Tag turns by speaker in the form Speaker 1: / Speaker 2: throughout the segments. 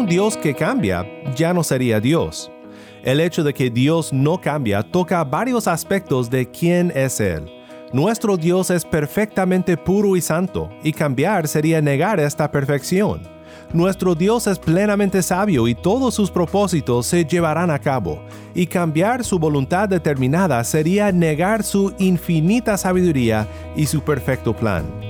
Speaker 1: un Dios que cambia ya no sería Dios. El hecho de que Dios no cambia toca varios aspectos de quién es Él. Nuestro Dios es perfectamente puro y santo, y cambiar sería negar esta perfección. Nuestro Dios es plenamente sabio y todos sus propósitos se llevarán a cabo, y cambiar su voluntad determinada sería negar su infinita sabiduría y su perfecto plan.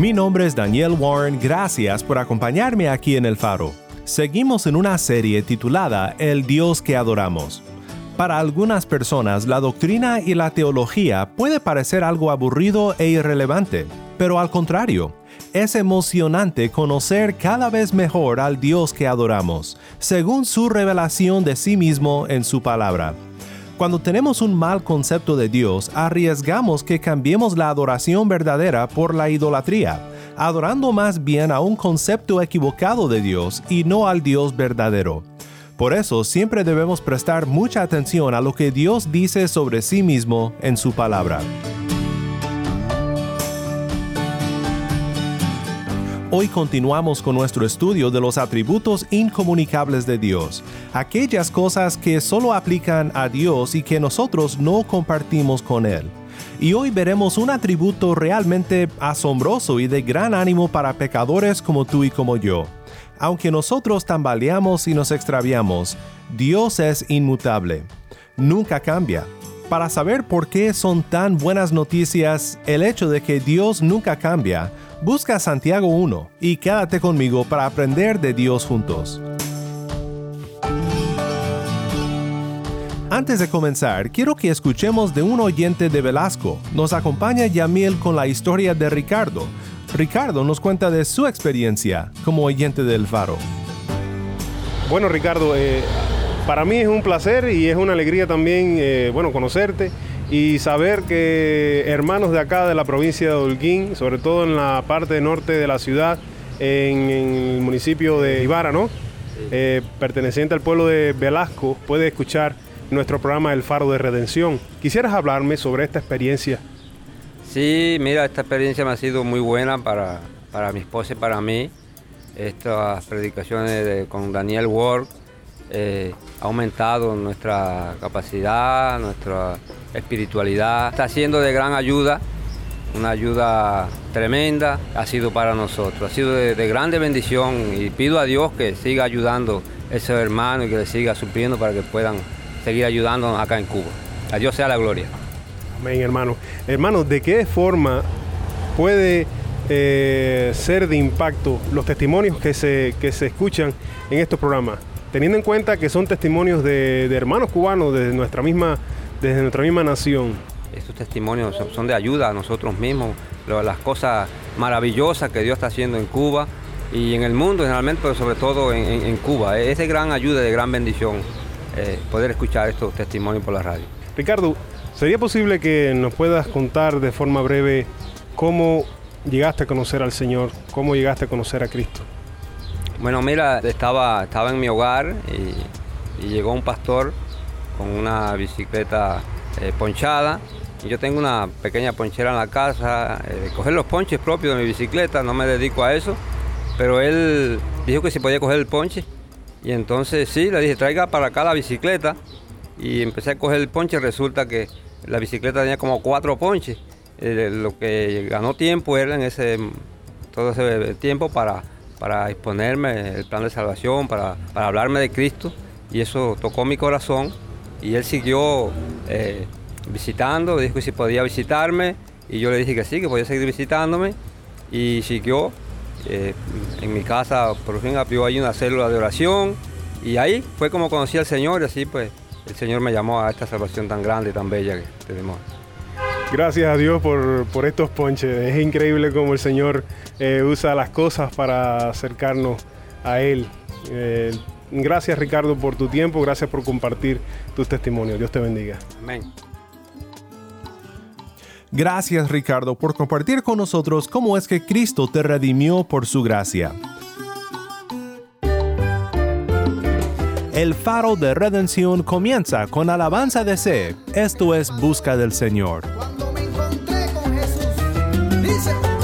Speaker 1: Mi nombre es Daniel Warren, gracias por acompañarme aquí en El Faro. Seguimos en una serie titulada El Dios que adoramos. Para algunas personas la doctrina y la teología puede parecer algo aburrido e irrelevante, pero al contrario, es emocionante conocer cada vez mejor al Dios que adoramos, según su revelación de sí mismo en su palabra. Cuando tenemos un mal concepto de Dios, arriesgamos que cambiemos la adoración verdadera por la idolatría, adorando más bien a un concepto equivocado de Dios y no al Dios verdadero. Por eso siempre debemos prestar mucha atención a lo que Dios dice sobre sí mismo en su palabra. Hoy continuamos con nuestro estudio de los atributos incomunicables de Dios, aquellas cosas que solo aplican a Dios y que nosotros no compartimos con Él. Y hoy veremos un atributo realmente asombroso y de gran ánimo para pecadores como tú y como yo. Aunque nosotros tambaleamos y nos extraviamos, Dios es inmutable. Nunca cambia. Para saber por qué son tan buenas noticias el hecho de que Dios nunca cambia, Busca Santiago 1 y quédate conmigo para aprender de Dios juntos. Antes de comenzar, quiero que escuchemos de un oyente de Velasco. Nos acompaña Yamil con la historia de Ricardo. Ricardo nos cuenta de su experiencia como oyente del Faro.
Speaker 2: Bueno, Ricardo, eh, para mí es un placer y es una alegría también, eh, bueno, conocerte y saber que hermanos de acá de la provincia de Holguín, sobre todo en la parte norte de la ciudad, en, el municipio de Ibarra, ¿no? Eh, perteneciente al pueblo de Velasco, puede escuchar nuestro programa El Faro de Redención. ¿Quisieras hablarme sobre esta experiencia?
Speaker 3: Sí, mira, esta experiencia me ha sido muy buena para, para mi esposa y para mí. Estas predicaciones con Daniel Ward eh, ha aumentado nuestra capacidad, nuestra espiritualidad. Está siendo de gran ayuda, una ayuda tremenda ha sido para nosotros, ha sido de, grande bendición y pido a Dios que siga ayudando a esos hermanos y que les siga supliendo para que puedan seguir ayudando acá en Cuba. A Dios sea la gloria.
Speaker 2: Amén, hermano. Hermano, ¿de qué forma puede eh, ser de impacto los testimonios que se, que se escuchan en estos programas? Teniendo en cuenta que son testimonios de, de hermanos cubanos desde nuestra misma desde nuestra misma nación.
Speaker 3: Estos testimonios son de ayuda a nosotros mismos, las cosas maravillosas que Dios está haciendo en Cuba y en el mundo generalmente, pero sobre todo en, Cuba. Es de gran ayuda, de gran bendición eh, poder escuchar estos testimonios por la radio.
Speaker 2: Ricardo, ¿sería posible que nos puedas contar de forma breve cómo llegaste a conocer al Señor, cómo llegaste a conocer a Cristo?
Speaker 3: Bueno, mira, estaba, estaba en mi hogar y llegó un pastor con una bicicleta eh, ponchada. Yo tengo una pequeña ponchera en la casa, eh, coger los ponches propios de mi bicicleta, no me dedico a eso, pero él dijo que se podía coger el ponche. Y entonces sí, le dije, traiga para acá la bicicleta. Y empecé a coger el ponche, resulta que la bicicleta tenía como cuatro ponches. Eh, lo que ganó tiempo era en ese todo ese tiempo para, para exponerme el plan de salvación, para, para hablarme de Cristo. Y eso tocó mi corazón. Y él siguió eh, visitando, dijo que si podía visitarme. Y yo le dije que sí, que podía seguir visitándome. Y siguió eh, en mi casa por fin abrió ahí una célula de oración. Y ahí fue como conocí al Señor. Y así pues el Señor me llamó a esta salvación tan grande y tan bella que tenemos.
Speaker 2: Gracias a Dios por, por estos ponches. Es increíble cómo el Señor eh, usa las cosas para acercarnos a Él. Eh, gracias Ricardo por tu tiempo, gracias por compartir tus testimonios. Dios te bendiga.
Speaker 3: Amén.
Speaker 1: Gracias Ricardo por compartir con nosotros cómo es que Cristo te redimió por su gracia. El faro de redención comienza con alabanza de C. Esto es Busca del Señor.
Speaker 4: Dice,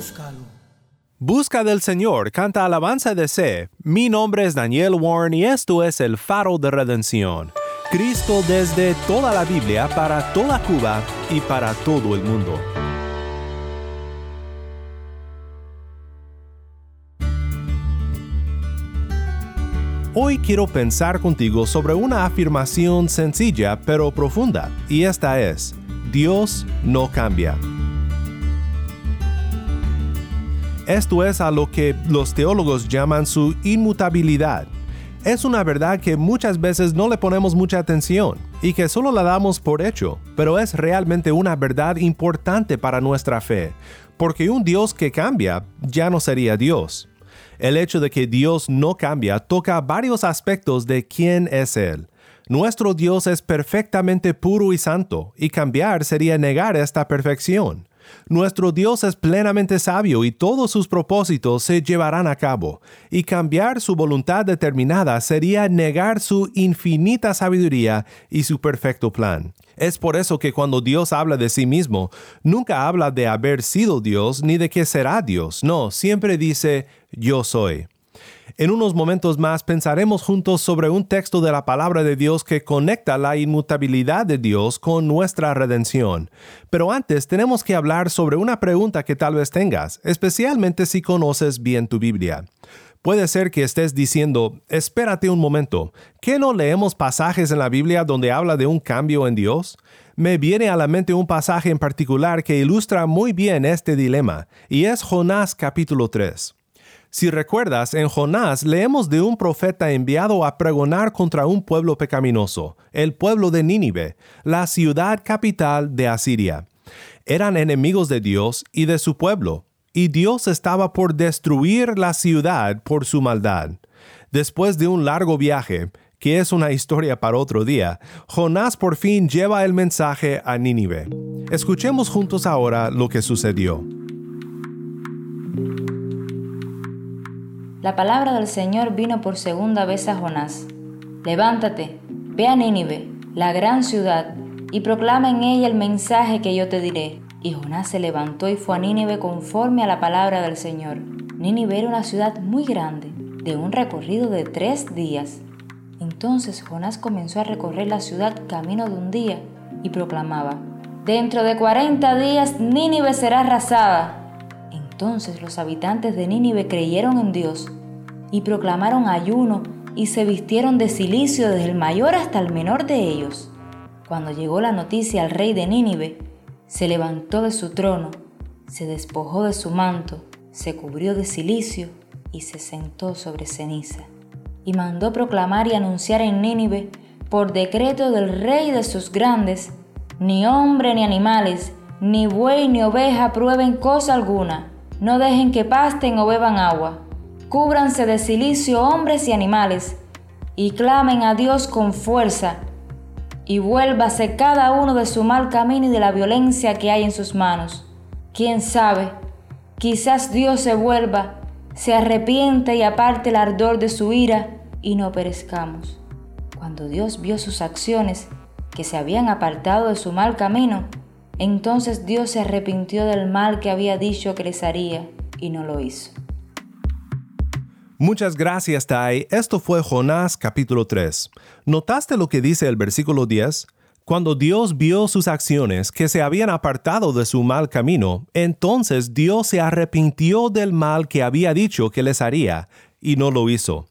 Speaker 4: Búscalo.
Speaker 1: Busca del Señor, canta alabanza de C. Mi nombre es Daniel Warren y esto es el faro de redención. Cristo desde toda la Biblia para toda Cuba y para todo el mundo. Hoy quiero pensar contigo sobre una afirmación sencilla pero profunda, y esta es, Dios no cambia. Esto es a lo que los teólogos llaman su inmutabilidad. Es una verdad que muchas veces no le ponemos mucha atención y que solo la damos por hecho, pero es realmente una verdad importante para nuestra fe, porque un Dios que cambia ya no sería Dios. El hecho de que Dios no cambia toca varios aspectos de quién es Él. Nuestro Dios es perfectamente puro y santo, y cambiar sería negar esta perfección. Nuestro Dios es plenamente sabio y todos sus propósitos se llevarán a cabo, y cambiar su voluntad determinada sería negar su infinita sabiduría y su perfecto plan. Es por eso que cuando Dios habla de sí mismo, nunca habla de haber sido Dios ni de que será Dios, no, siempre dice yo soy. En unos momentos más pensaremos juntos sobre un texto de la palabra de Dios que conecta la inmutabilidad de Dios con nuestra redención. Pero antes tenemos que hablar sobre una pregunta que tal vez tengas, especialmente si conoces bien tu Biblia. Puede ser que estés diciendo, espérate un momento, ¿qué no leemos pasajes en la Biblia donde habla de un cambio en Dios? Me viene a la mente un pasaje en particular que ilustra muy bien este dilema, y es Jonás capítulo 3. Si recuerdas, en Jonás leemos de un profeta enviado a pregonar contra un pueblo pecaminoso, el pueblo de Nínive, la ciudad capital de Asiria. Eran enemigos de Dios y de su pueblo, y Dios estaba por destruir la ciudad por su maldad. Después de un largo viaje, que es una historia para otro día, Jonás por fin lleva el mensaje a Nínive. Escuchemos juntos ahora lo que sucedió.
Speaker 5: La palabra del Señor vino por segunda vez a Jonás. Levántate, ve a Nínive, la gran ciudad, y proclama en ella el mensaje que yo te diré. Y Jonás se levantó y fue a Nínive conforme a la palabra del Señor. Nínive era una ciudad muy grande, de un recorrido de tres días. Entonces Jonás comenzó a recorrer la ciudad camino de un día y proclamaba, Dentro de cuarenta días Nínive será arrasada. Entonces los habitantes de Nínive creyeron en Dios y proclamaron ayuno y se vistieron de silicio desde el mayor hasta el menor de ellos. Cuando llegó la noticia al rey de Nínive, se levantó de su trono, se despojó de su manto, se cubrió de silicio y se sentó sobre ceniza. Y mandó proclamar y anunciar en Nínive, por decreto del rey de sus grandes, ni hombre ni animales, ni buey ni oveja prueben cosa alguna, no dejen que pasten o beban agua. Cúbranse de silicio hombres y animales, y clamen a Dios con fuerza, y vuélvase cada uno de su mal camino y de la violencia que hay en sus manos. ¿Quién sabe? Quizás Dios se vuelva, se arrepiente y aparte el ardor de su ira y no perezcamos. Cuando Dios vio sus acciones, que se habían apartado de su mal camino, entonces Dios se arrepintió del mal que había dicho que les haría y no lo hizo.
Speaker 1: Muchas gracias, Tai. Esto fue Jonás capítulo 3. ¿Notaste lo que dice el versículo 10? Cuando Dios vio sus acciones que se habían apartado de su mal camino, entonces Dios se arrepintió del mal que había dicho que les haría, y no lo hizo.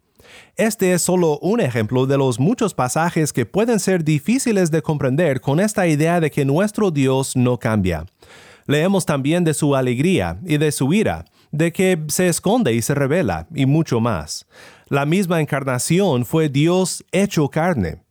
Speaker 1: Este es solo un ejemplo de los muchos pasajes que pueden ser difíciles de comprender con esta idea de que nuestro Dios no cambia. Leemos también de su alegría y de su ira, de que se esconde y se revela, y mucho más. La misma encarnación fue Dios hecho carne.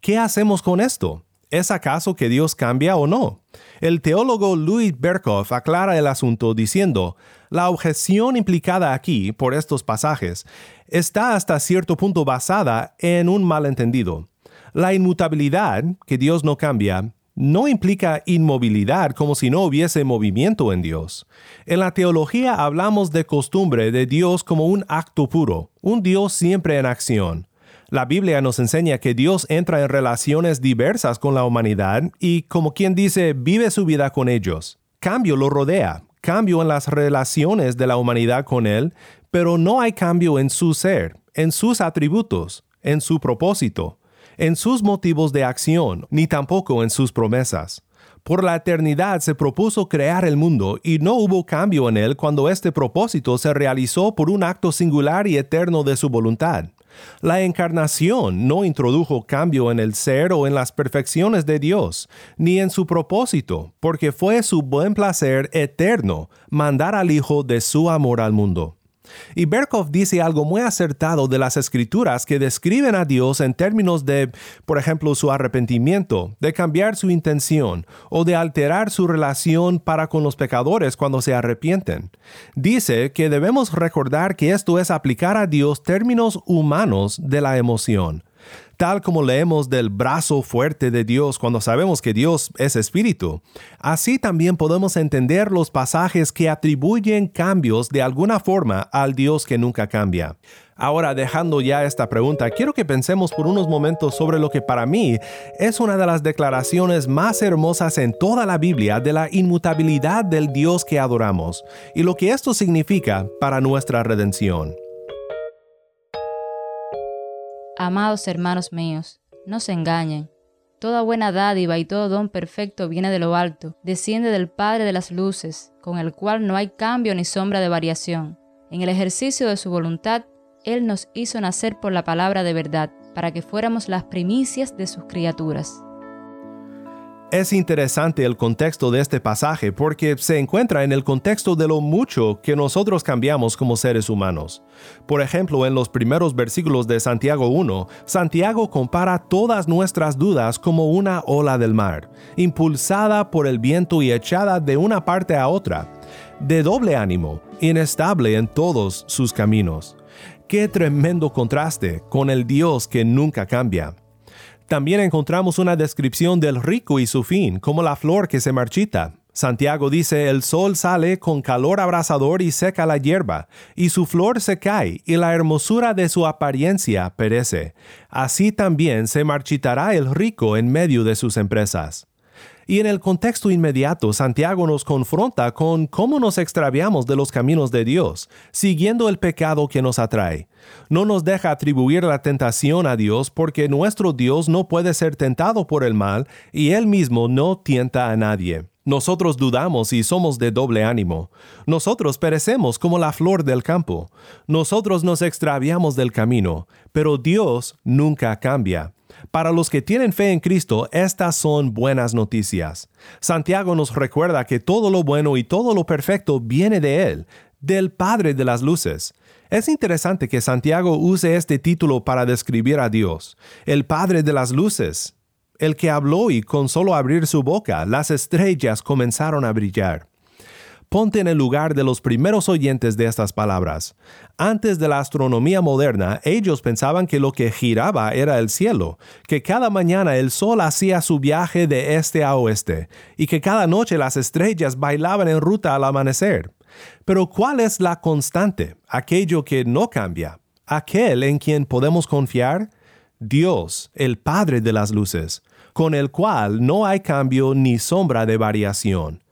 Speaker 1: ¿Qué hacemos con esto? ¿Es acaso que Dios cambia o no? El teólogo Louis Berkhoff aclara el asunto diciendo, la objeción implicada aquí por estos pasajes está hasta cierto punto basada en un malentendido. La inmutabilidad, que Dios no cambia, no implica inmovilidad como si no hubiese movimiento en Dios. En la teología hablamos de costumbre de Dios como un acto puro, un Dios siempre en acción. La Biblia nos enseña que Dios entra en relaciones diversas con la humanidad y, como quien dice, vive su vida con ellos. Cambio lo rodea, cambio en las relaciones de la humanidad con Él, pero no hay cambio en su ser, en sus atributos, en su propósito en sus motivos de acción, ni tampoco en sus promesas. Por la eternidad se propuso crear el mundo y no hubo cambio en él cuando este propósito se realizó por un acto singular y eterno de su voluntad. La encarnación no introdujo cambio en el ser o en las perfecciones de Dios, ni en su propósito, porque fue su buen placer eterno mandar al Hijo de su amor al mundo. Y Berkhoff dice algo muy acertado de las escrituras que describen a Dios en términos de, por ejemplo, su arrepentimiento, de cambiar su intención o de alterar su relación para con los pecadores cuando se arrepienten. Dice que debemos recordar que esto es aplicar a Dios términos humanos de la emoción tal como leemos del brazo fuerte de Dios cuando sabemos que Dios es espíritu. Así también podemos entender los pasajes que atribuyen cambios de alguna forma al Dios que nunca cambia. Ahora, dejando ya esta pregunta, quiero que pensemos por unos momentos sobre lo que para mí es una de las declaraciones más hermosas en toda la Biblia de la inmutabilidad del Dios que adoramos y lo que esto significa para nuestra redención.
Speaker 5: Amados hermanos míos, no se engañen. Toda buena dádiva y todo don perfecto viene de lo alto, desciende del Padre de las Luces, con el cual no hay cambio ni sombra de variación. En el ejercicio de su voluntad, Él nos hizo nacer por la palabra de verdad, para que fuéramos las primicias de sus criaturas.
Speaker 1: Es interesante el contexto de este pasaje porque se encuentra en el contexto de lo mucho que nosotros cambiamos como seres humanos. Por ejemplo, en los primeros versículos de Santiago 1, Santiago compara todas nuestras dudas como una ola del mar, impulsada por el viento y echada de una parte a otra, de doble ánimo, inestable en todos sus caminos. Qué tremendo contraste con el Dios que nunca cambia. También encontramos una descripción del rico y su fin, como la flor que se marchita. Santiago dice, el sol sale con calor abrasador y seca la hierba, y su flor se cae, y la hermosura de su apariencia perece. Así también se marchitará el rico en medio de sus empresas. Y en el contexto inmediato, Santiago nos confronta con cómo nos extraviamos de los caminos de Dios, siguiendo el pecado que nos atrae. No nos deja atribuir la tentación a Dios porque nuestro Dios no puede ser tentado por el mal y Él mismo no tienta a nadie. Nosotros dudamos y somos de doble ánimo. Nosotros perecemos como la flor del campo. Nosotros nos extraviamos del camino, pero Dios nunca cambia. Para los que tienen fe en Cristo, estas son buenas noticias. Santiago nos recuerda que todo lo bueno y todo lo perfecto viene de Él, del Padre de las Luces. Es interesante que Santiago use este título para describir a Dios, el Padre de las Luces, el que habló y con solo abrir su boca las estrellas comenzaron a brillar. Ponte en el lugar de los primeros oyentes de estas palabras. Antes de la astronomía moderna, ellos pensaban que lo que giraba era el cielo, que cada mañana el sol hacía su viaje de este a oeste, y que cada noche las estrellas bailaban en ruta al amanecer. Pero ¿cuál es la constante, aquello que no cambia, aquel en quien podemos confiar? Dios, el Padre de las Luces, con el cual no hay cambio ni sombra de variación.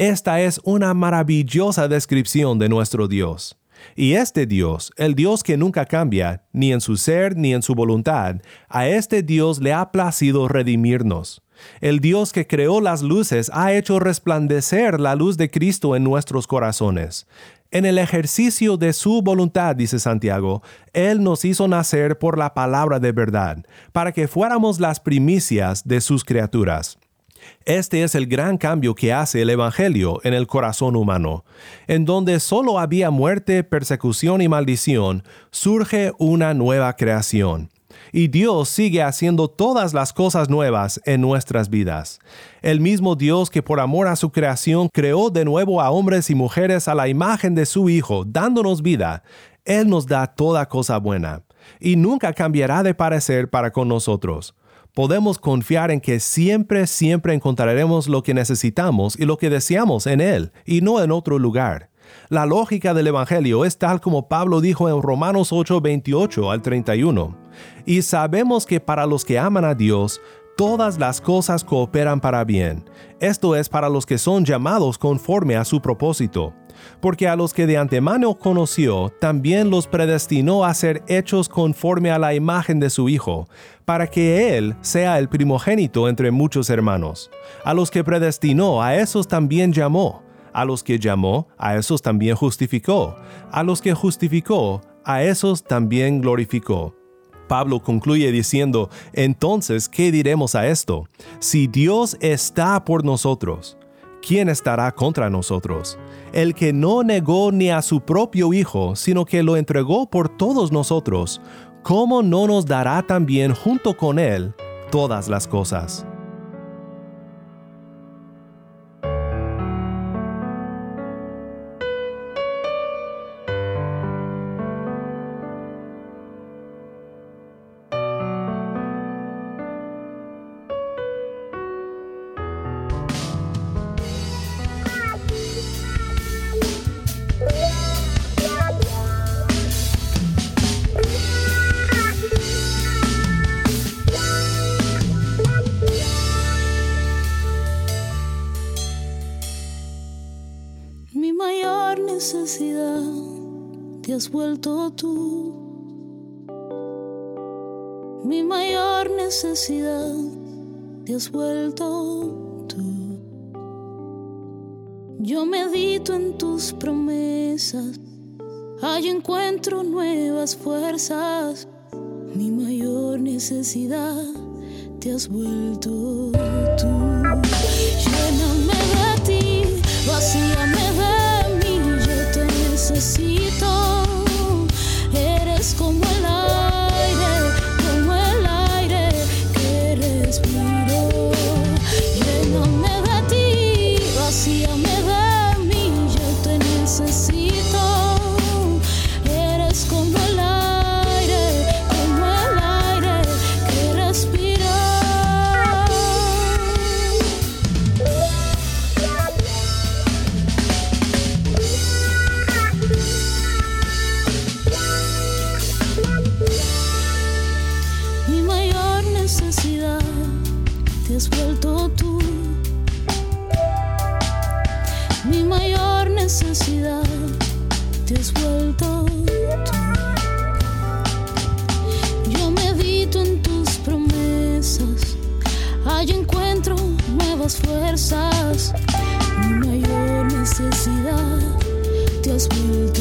Speaker 1: Esta es una maravillosa descripción de nuestro Dios. Y este Dios, el Dios que nunca cambia, ni en su ser ni en su voluntad, a este Dios le ha placido redimirnos. El Dios que creó las luces ha hecho resplandecer la luz de Cristo en nuestros corazones. En el ejercicio de su voluntad, dice Santiago, Él nos hizo nacer por la palabra de verdad, para que fuéramos las primicias de sus criaturas. Este es el gran cambio que hace el Evangelio en el corazón humano. En donde solo había muerte, persecución y maldición, surge una nueva creación. Y Dios sigue haciendo todas las cosas nuevas en nuestras vidas. El mismo Dios que por amor a su creación creó de nuevo a hombres y mujeres a la imagen de su Hijo, dándonos vida, Él nos da toda cosa buena. Y nunca cambiará de parecer para con nosotros podemos confiar en que siempre, siempre encontraremos lo que necesitamos y lo que deseamos en Él y no en otro lugar. La lógica del Evangelio es tal como Pablo dijo en Romanos 8, 28 al 31. Y sabemos que para los que aman a Dios, todas las cosas cooperan para bien. Esto es para los que son llamados conforme a su propósito porque a los que de antemano conoció, también los predestinó a ser hechos conforme a la imagen de su Hijo, para que Él sea el primogénito entre muchos hermanos. A los que predestinó, a esos también llamó. A los que llamó, a esos también justificó. A los que justificó, a esos también glorificó. Pablo concluye diciendo, entonces, ¿qué diremos a esto? Si Dios está por nosotros, ¿quién estará contra nosotros? El que no negó ni a su propio Hijo, sino que lo entregó por todos nosotros, ¿cómo no nos dará también junto con Él todas las cosas?
Speaker 6: Vuelto tú. Mi mayor necesidad te has vuelto tú. Yo medito en tus promesas, ahí encuentro nuevas fuerzas. Mi mayor necesidad te has vuelto tú. Lléname de ti, vacíame de mí, nuevas fuerzas. Mayor necesidad te has vuelto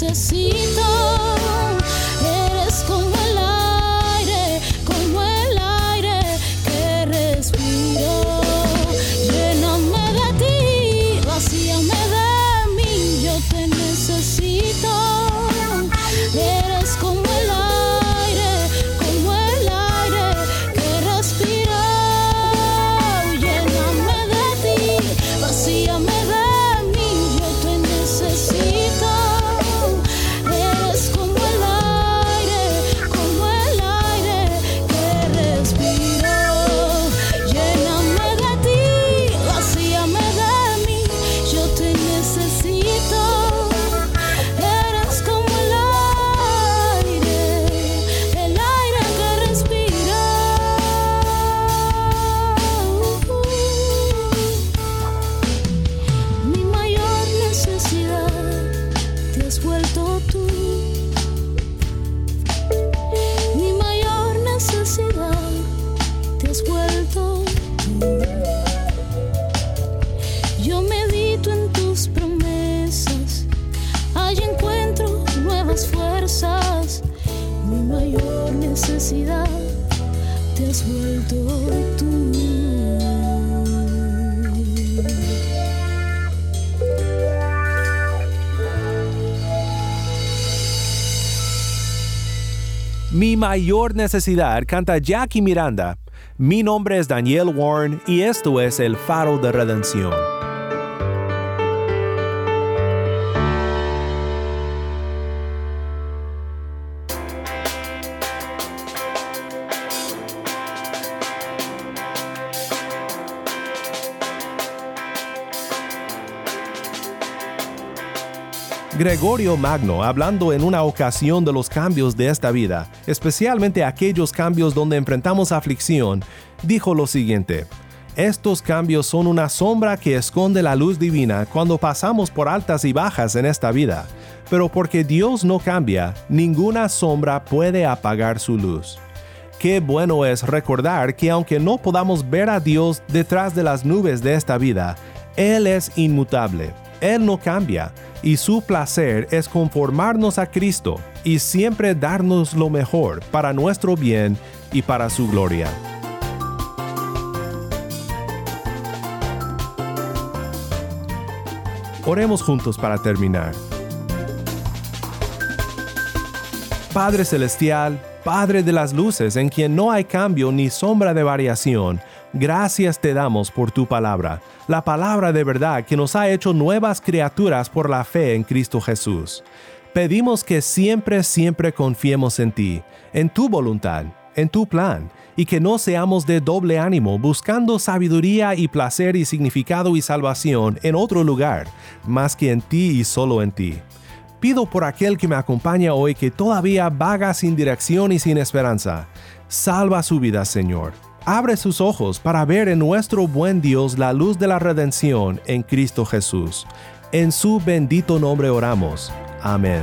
Speaker 6: te mayor necesidad
Speaker 1: canta Jackie Miranda. Mi nombre es Daniel Warren y esto es El Faro de Redención. Gregorio Magno, hablando en una ocasión de los cambios de esta vida, especialmente aquellos cambios donde enfrentamos aflicción, dijo lo siguiente, estos cambios son una sombra que esconde la luz divina cuando pasamos por altas y bajas en esta vida, pero porque Dios no cambia, ninguna sombra puede apagar su luz. Qué bueno es recordar que aunque no podamos ver a Dios detrás de las nubes de esta vida, Él es inmutable, Él no cambia, y su placer es conformarnos a Cristo y siempre darnos lo mejor para nuestro bien y para su gloria. Oremos juntos para terminar. Padre Celestial, Padre de las luces, en quien no hay cambio ni sombra de variación, gracias te damos por tu palabra, la palabra de verdad que nos ha hecho nuevas criaturas por la fe en Cristo Jesús. Pedimos que siempre, siempre confiemos en ti, en tu voluntad, en tu plan, y que no seamos de doble ánimo buscando sabiduría y placer y significado y salvación en otro lugar, más que en ti y solo en ti. Pido por aquel que me acompaña hoy que todavía vaga sin dirección y sin esperanza. Salva su vida, Señor. Abre sus ojos para ver en nuestro buen Dios la luz de la redención en Cristo Jesús. En su bendito nombre oramos. Amén.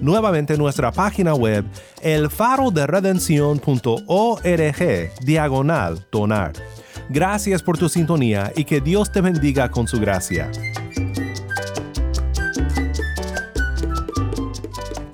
Speaker 1: nuevamente nuestra página web elfaroderedención.org diagonal donar. Gracias por tu sintonía y que Dios te bendiga con su gracia.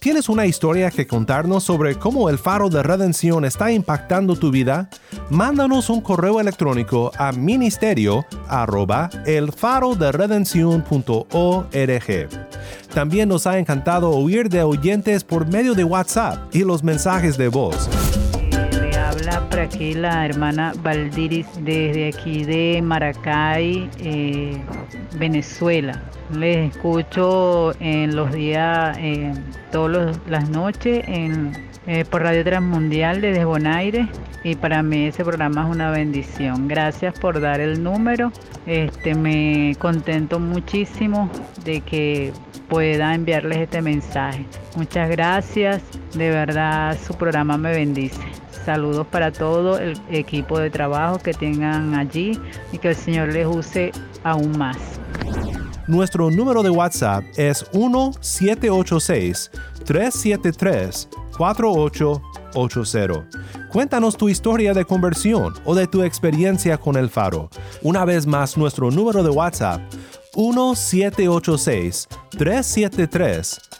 Speaker 1: ¿Tienes una historia que contarnos sobre cómo el faro de redención está impactando tu vida? Mándanos un correo electrónico a ministerio. También nos ha encantado oír de oyentes por medio de WhatsApp y los mensajes de voz.
Speaker 7: Le habla por aquí la hermana Valdiris desde aquí de Maracay, eh, Venezuela. Les escucho en los días, eh, todas las noches eh, por Radio Transmundial desde Bonaire y para mí ese programa es una bendición. Gracias por dar el número. Este, me contento muchísimo de que pueda enviarles este mensaje. Muchas gracias. De verdad su programa me bendice. Saludos para todo el equipo de trabajo que tengan allí y que el Señor les use aún más.
Speaker 1: Nuestro número de WhatsApp es 1-786-373-4880. Cuéntanos tu historia de conversión o de tu experiencia con el faro. Una vez más, nuestro número de WhatsApp 1-786-373-4880.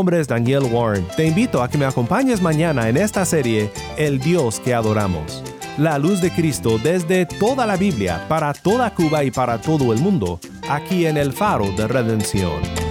Speaker 1: nombre es Daniel Warren. Te invito a que me acompañes mañana en esta serie El Dios que adoramos. La luz de Cristo desde toda la Biblia, para toda Cuba y para todo el mundo, aquí en el Faro de Redención.